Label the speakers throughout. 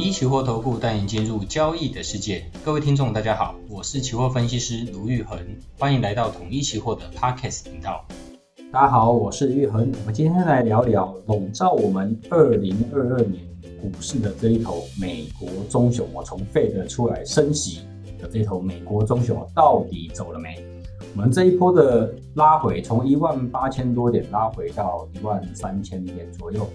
Speaker 1: 一期货投顾带你进入交易的世界。各位听众，大家好，我是期货分析师卢玉恒，欢迎来到统一期货的 Podcast 频道。
Speaker 2: 大家好，我是玉恒。我们今天来聊聊笼罩我们二零二二年股市的这一头美国棕熊。我从 Fed 出来升息的这头美国棕熊到底走了没？我们这一波的拉回，从一万八千多点拉回到一万三千点左右。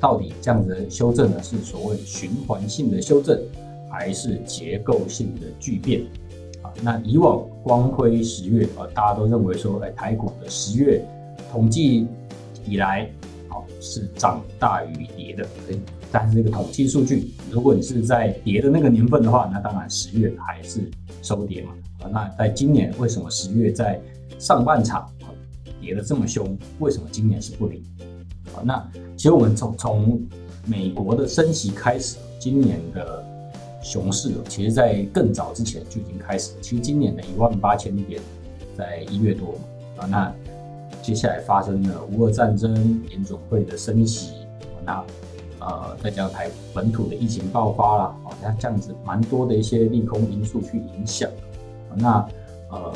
Speaker 2: 到底这样子的修正呢，是所谓循环性的修正，还是结构性的巨变？啊，那以往光辉十月啊，大家都认为说，哎，台股的十月统计以来，好是涨大于跌的。但是这个统计数据，如果你是在跌的那个年份的话，那当然十月还是收跌嘛。啊，那在今年为什么十月在上半场跌得这么凶？为什么今年是不灵那其实我们从从美国的升息开始，今年的熊市，其实在更早之前就已经开始了。其实今年的一万八千点，在一月多啊，那接下来发生了乌俄战争、联准会的升息，那呃再加上台本土的疫情爆发了，好像这样子蛮多的一些利空因素去影响，那呃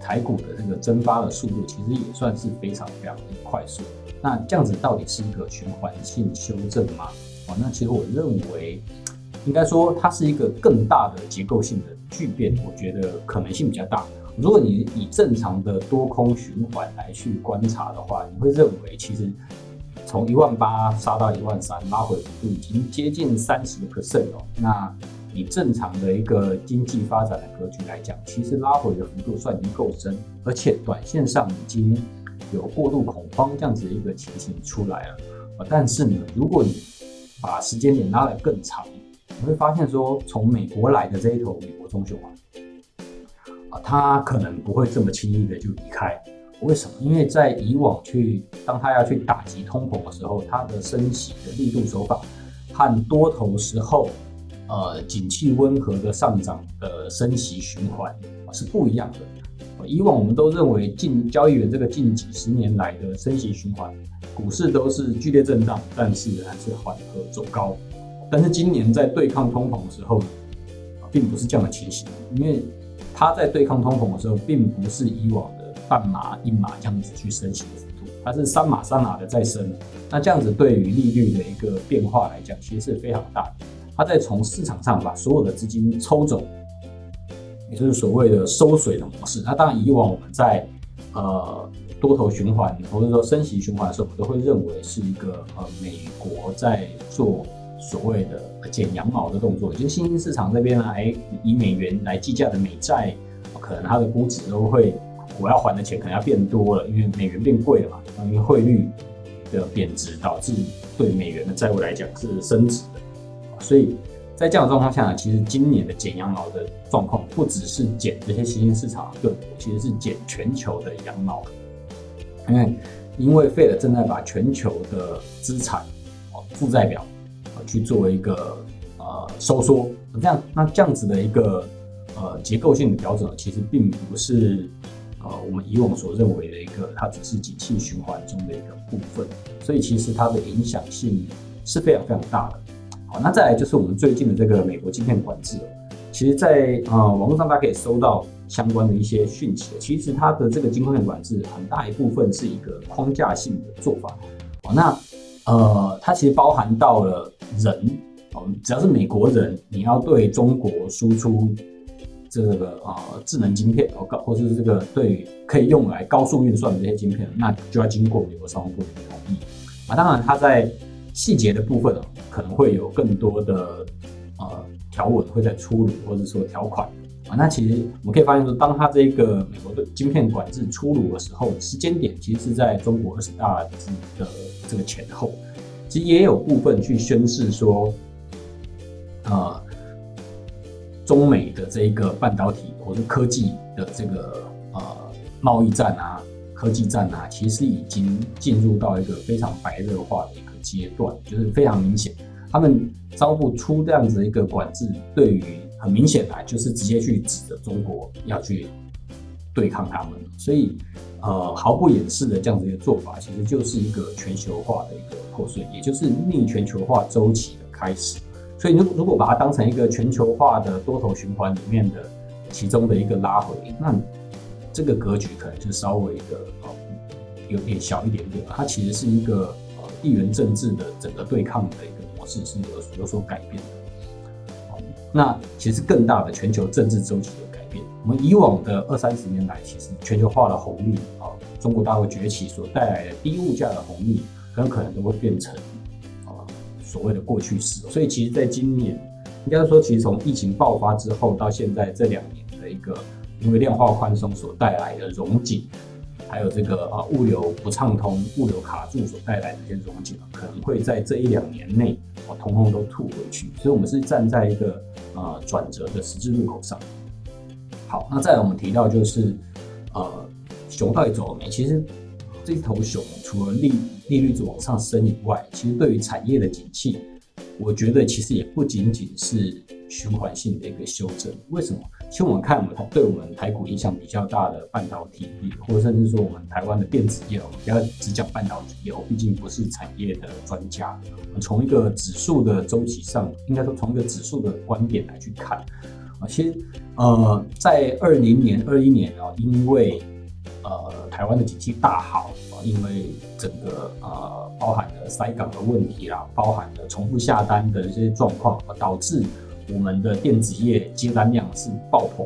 Speaker 2: 台股的这个蒸发的速度，其实也算是非常非常的快速。那这样子到底是一个循环性修正吗？哦，那其实我认为，应该说它是一个更大的结构性的巨变，我觉得可能性比较大。如果你以正常的多空循环来去观察的话，你会认为其实从一万八杀到一万三，拉回幅度已经接近三十个 percent 哦。那以正常的一个经济发展的格局来讲，其实拉回的幅度算已经够深，而且短线上已经。有过度恐慌这样子的一个情形出来了啊，但是呢，如果你把时间点拉得更长，你会发现说，从美国来的这一头美国棕熊啊，啊，它可能不会这么轻易的就离开。为什么？因为在以往去当它要去打击通膨的时候，它的升息的力度手法和多头时候，呃，景气温和的上涨的升息循环啊是不一样的。以往我们都认为近交易员这个近几十年来的升息循环，股市都是剧烈震荡，但是还是缓和走高。但是今年在对抗通膨的时候，并不是这样的情形，因为它在对抗通膨的时候，并不是以往的半码一码这样子去升息的幅度，它是三码三码的在升。那这样子对于利率的一个变化来讲，其实是非常大的。它在从市场上把所有的资金抽走。也就是所谓的收水的模式。那当然，以往我们在呃多头循环或者说升息循环的时候，我们都会认为是一个呃美国在做所谓的剪羊毛的动作。就是新兴市场这边呢，哎，以美元来计价的美债，可能它的估值都会，我要还的钱可能要变多了，因为美元变贵了嘛。因为汇率的贬值导致对美元的债务来讲是升值的，所以。在这样的状况下呢，其实今年的捡羊毛的状况不只是捡这些新兴市场的个股，其实是捡全球的羊毛。因为因为 Fed 正在把全球的资产哦负债表啊去做一个呃收缩，这样那这样子的一个呃结构性的调整，其实并不是呃我们以往所认为的一个，它只是景气循环中的一个部分，所以其实它的影响性是非常非常大的。那再来就是我们最近的这个美国晶片管制，其实在呃网络上大家可以搜到相关的一些讯息。其实它的这个晶片管制很大一部分是一个框架性的做法哦。那呃它其实包含到了人哦，只要是美国人，你要对中国输出这个呃智能晶片哦，或或是这个对可以用来高速运算的这些晶片，那就要经过美国商务部的同意。啊，当然它在细节的部分啊可能会有更多的呃条文会在出炉，或者说条款啊。那其实我们可以发现说，当它这个美国的晶片管制出炉的时候，时间点其实是在中国二十大的这个前后。其实也有部分去宣示说，呃，中美的这一个半导体或者科技的这个呃贸易战啊、科技战啊，其实已经进入到一个非常白热化的阶段，就是非常明显。他们招不出这样子一个管制，对于很明显来就是直接去指着中国要去对抗他们，所以呃毫不掩饰的这样子一个做法，其实就是一个全球化的一个破碎，也就是逆全球化周期的开始。所以如如果把它当成一个全球化的多头循环里面的其中的一个拉回，那这个格局可能就稍微的呃有点小一点点。它其实是一个地缘政治的整个对抗的一个模式是有有所改变的。那其实更大的全球政治周期的改变，我们以往的二三十年来，其实全球化的红利啊，中国大陆崛起所带来的低物价的红利，很可能都会变成啊。所谓的过去式，所以其实，在今年，应该说，其实从疫情爆发之后到现在这两年的一个，因为量化宽松所带来的融景，还有这个啊物流不畅通、物流卡住所带来的一些荣景，可能会在这一两年内，啊，通通都吐回去。所以，我们是站在一个呃转折的十字路口上。好，那再来我们提到就是，呃，熊到底走了没？其实。这头熊除了利利率往上升以外，其实对于产业的景气，我觉得其实也不仅仅是循环性的一个修正。为什么？其实我们看我们对我们台股影响比较大的半导体业，或者甚至说我们台湾的电子业，我们不要只讲半导体业，我毕竟不是产业的专家。我从一个指数的周期上，应该说从一个指数的观点来去看，啊，其实呃，在二零年、二一年啊，因为呃，台湾的景气大好啊，因为整个呃包含了塞港的问题啦，包含了重复下单的一些状况，导致我们的电子业接单量是爆棚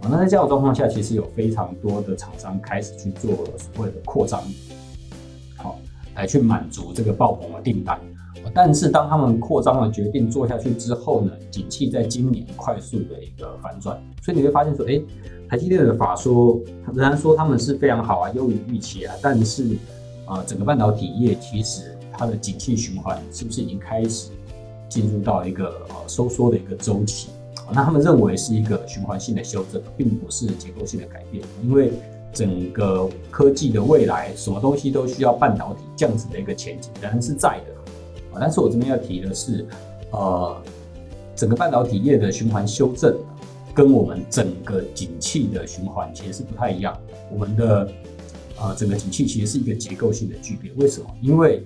Speaker 2: 啊。那在这样的状况下，其实有非常多的厂商开始去做所谓的扩张，好，来去满足这个爆棚的订单。但是当他们扩张的决定做下去之后呢，景气在今年快速的一个反转，所以你会发现说，哎。台积电的法说仍然说他们是非常好啊，优于预期啊，但是啊、整个半导体业其实它的景气循环是不是已经开始进入到一个呃收缩的一个周期？那他们认为是一个循环性的修正，并不是结构性的改变，因为整个科技的未来，什么东西都需要半导体这样子的一个前景仍然是在的啊。但是我这边要提的是，呃，整个半导体业的循环修正。跟我们整个景气的循环其实是不太一样。我们的呃整个景气其实是一个结构性的巨变。为什么？因为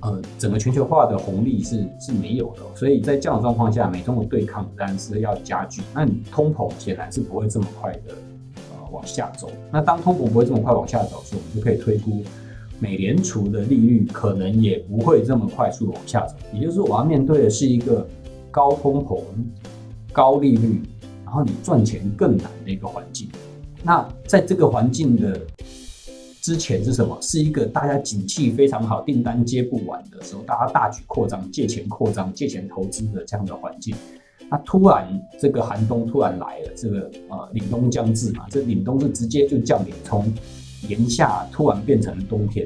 Speaker 2: 呃整个全球化的红利是是没有的，所以在这样的状况下，美中的对抗当然是要加剧。那你通膨显然是不会这么快的呃往下走。那当通膨不会这么快往下走的时候，我们就可以推估美联储的利率可能也不会这么快速往下走。也就是说我要面对的是一个高通膨、高利率。然后你赚钱更难的一个环境，那在这个环境的之前是什么？是一个大家景气非常好、订单接不完的时候，大家大举扩张、借钱扩张、借钱投资的这样的环境。那突然这个寒冬突然来了，这个呃凛冬将至嘛，这凛冬是直接就降临，从炎夏突然变成冬天。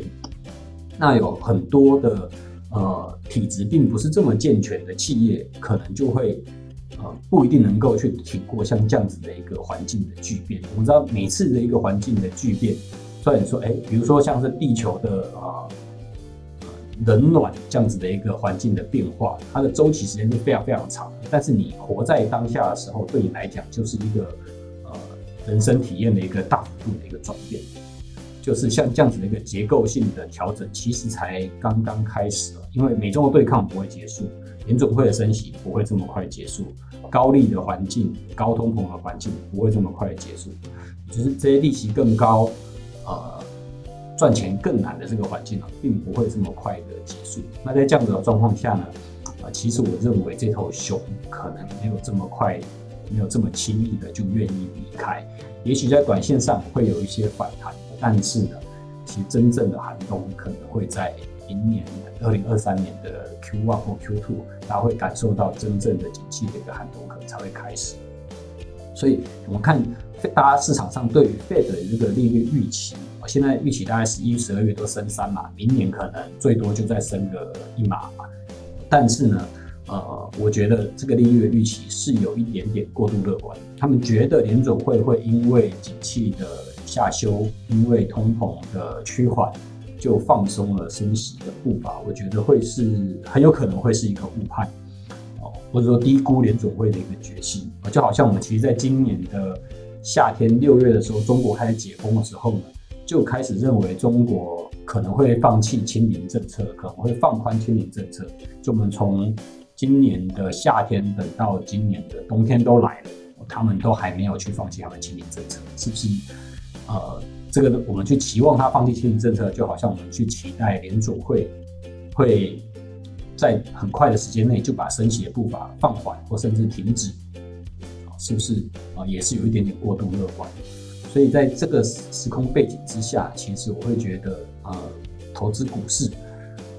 Speaker 2: 那有很多的呃体质并不是这么健全的企业，可能就会。呃，不一定能够去挺过像这样子的一个环境的巨变。我们知道每次的一个环境的巨变，虽然说，哎，比如说像是地球的啊、冷暖这样子的一个环境的变化，它的周期时间是非常非常长。但是你活在当下的时候，对你来讲就是一个呃人生体验的一个大幅度的一个转变。就是像这样子的一个结构性的调整，其实才刚刚开始。因为美中的对抗不会结束。联准会的升息不会这么快结束，高利的环境、高通膨的环境不会这么快结束，就是这些利息更高、赚钱更难的这个环境呢，并不会这么快的结束。那在这样的状况下呢，啊、其实我认为这头熊可能没有这么快，没有这么轻易的就愿意离开。也许在短线上会有一些反弹，但是呢，其实真正的寒冬可能会在。明年二零二三年的 Q one 或 Q two，大家会感受到真正的景气的一个寒冬可能才会开始。所以，我们看大家市场上对于 Fed 的这个利率预期，我现在预期大概十一、十二月都升三码，明年可能最多就再升个一码嘛。但是呢，呃，我觉得这个利率的预期是有一点点过度乐观。他们觉得联总会会因为景气的下修，因为通膨的趋缓。就放松了升息的步伐，我觉得会是很有可能会是一个误判哦，或者说低估联总会的一个决心啊，就好像我们其实在今年的夏天六月的时候，中国开始解封的时候呢，就开始认为中国可能会放弃清零政策，可能会放宽清零政策。就我们从今年的夏天等到今年的冬天都来了，他们都还没有去放弃他们清零政策，是不是？呃，这个我们去期望他放弃清零政策，就好像我们去期待联储会会在很快的时间内就把升息的步伐放缓或甚至停止，是不是？啊，也是有一点点过度乐观。所以在这个时空背景之下，其实我会觉得，呃，投资股市，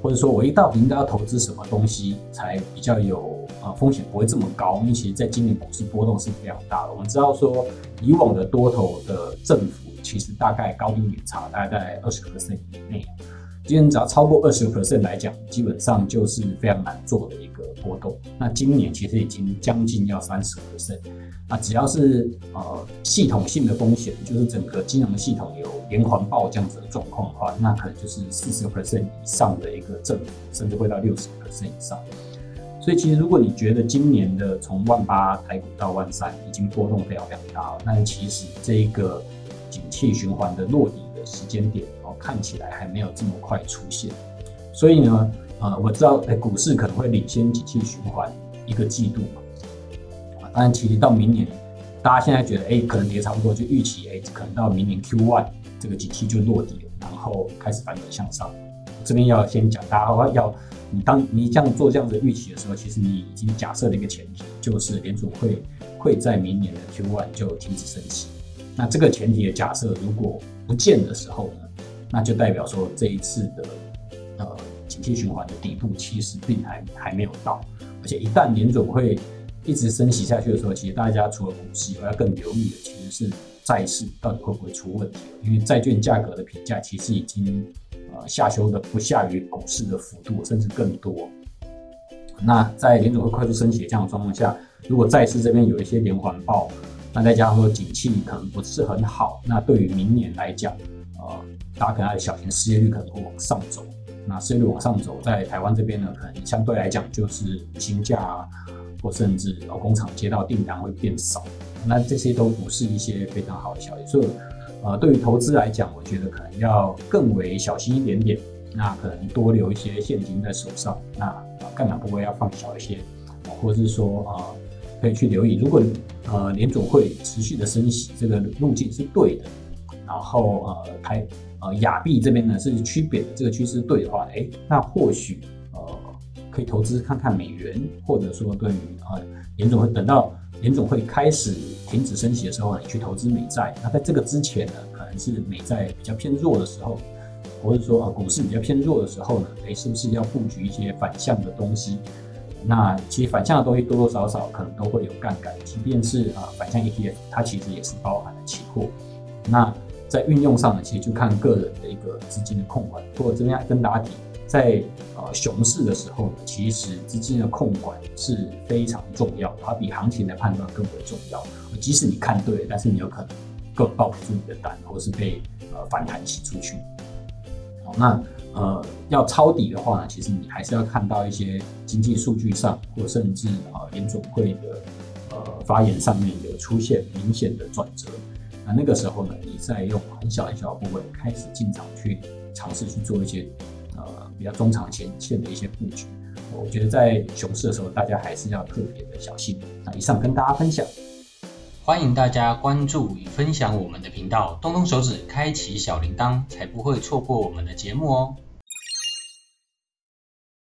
Speaker 2: 或者说我一到底应该要投资什么东西才比较有呃风险不会这么高？因为其实在今年股市波动是非常大的。我们知道说，以往的多头的振幅其实大概高低点差大概在二十个 percent 以内。今年只要超过二十个 percent 来讲，基本上就是非常难做的一个波动。那今年其实已经将近要三十个 percent。那只要是呃系统性的风险，就是整个金融系统有连环爆这样子的状况的话，那可能就是四十个 percent 以上的一个振幅，甚至会到六十个 percent 以上。所以其实如果你觉得今年的从万八台股到万三已经波动非常非常大了，那其实这一个景气循环的落底的时间点。看起来还没有这么快出现，所以呢，呃，我知道，哎，股市可能会领先景气循环一个季度嘛。当然，其实到明年，大家现在觉得，哎，可能跌差不多，就预期，哎，可能到明年 Q1 这个景气就落地了，然后开始反转向上。这边要先讲，大家要，你当你这样做这样子预期的时候，其实你已经假设了一个前提，就是联储会会在明年的 Q1 就停止升息。那这个前提的假设如果不见的时候呢？那就代表说，这一次的呃景气循环的底部其实并还还没有到，而且一旦联总会一直升息下去的时候，其实大家除了股市以外，要更留意的其实是债市到底会不会出问题，因为债券价格的评价其实已经呃下修的不下于股市的幅度，甚至更多。那在联总会快速升息这样的状况下，如果债市这边有一些连环爆，那再加上说景气可能不是很好，那对于明年来讲，呃。大家可能还小型，失业率可能会往上走。那失业率往上走，在台湾这边呢，可能相对来讲就是薪价啊，或甚至劳工厂接到订单会变少。那这些都不是一些非常好的消息。所以，呃，对于投资来讲，我觉得可能要更为小心一点点。那可能多留一些现金在手上。那杠杆部位要放小一些，或者是说啊、呃，可以去留意，如果呃联总会持续的升息，这个路径是对的。然后呃，台呃亚币这边呢是区别的这个趋势对的话，哎，那或许呃可以投资看看美元，或者说对于呃联总会等到联总会开始停止升息的时候，你去投资美债。那在这个之前呢，可能是美债比较偏弱的时候，或者说啊股市比较偏弱的时候呢，哎，是不是要布局一些反向的东西？那其实反向的东西多多少少可能都会有杠杆，即便是啊反向 ETF，它其实也是包含了期货。那在运用上呢，其实就看个人的一个资金的控管。不过这边跟大家提，在呃熊市的时候呢，其实资金的控管是非常重要，它比行情的判断更为重要。即使你看对，但是你有可能更抱不住你的胆，或是被呃反弹洗出去。好，那呃要抄底的话呢，其实你还是要看到一些经济数据上，或甚至啊联准会的呃发言上面有出现明显的转折。那那个时候呢，你再用很小很小的部位开始进场去尝试去做一些呃比较中长前线的一些布局。我觉得在熊市的时候，大家还是要特别的小心。那以上跟大家分享，
Speaker 1: 欢迎大家关注与分享我们的频道，动动手指开启小铃铛，才不会错过我们的节目哦。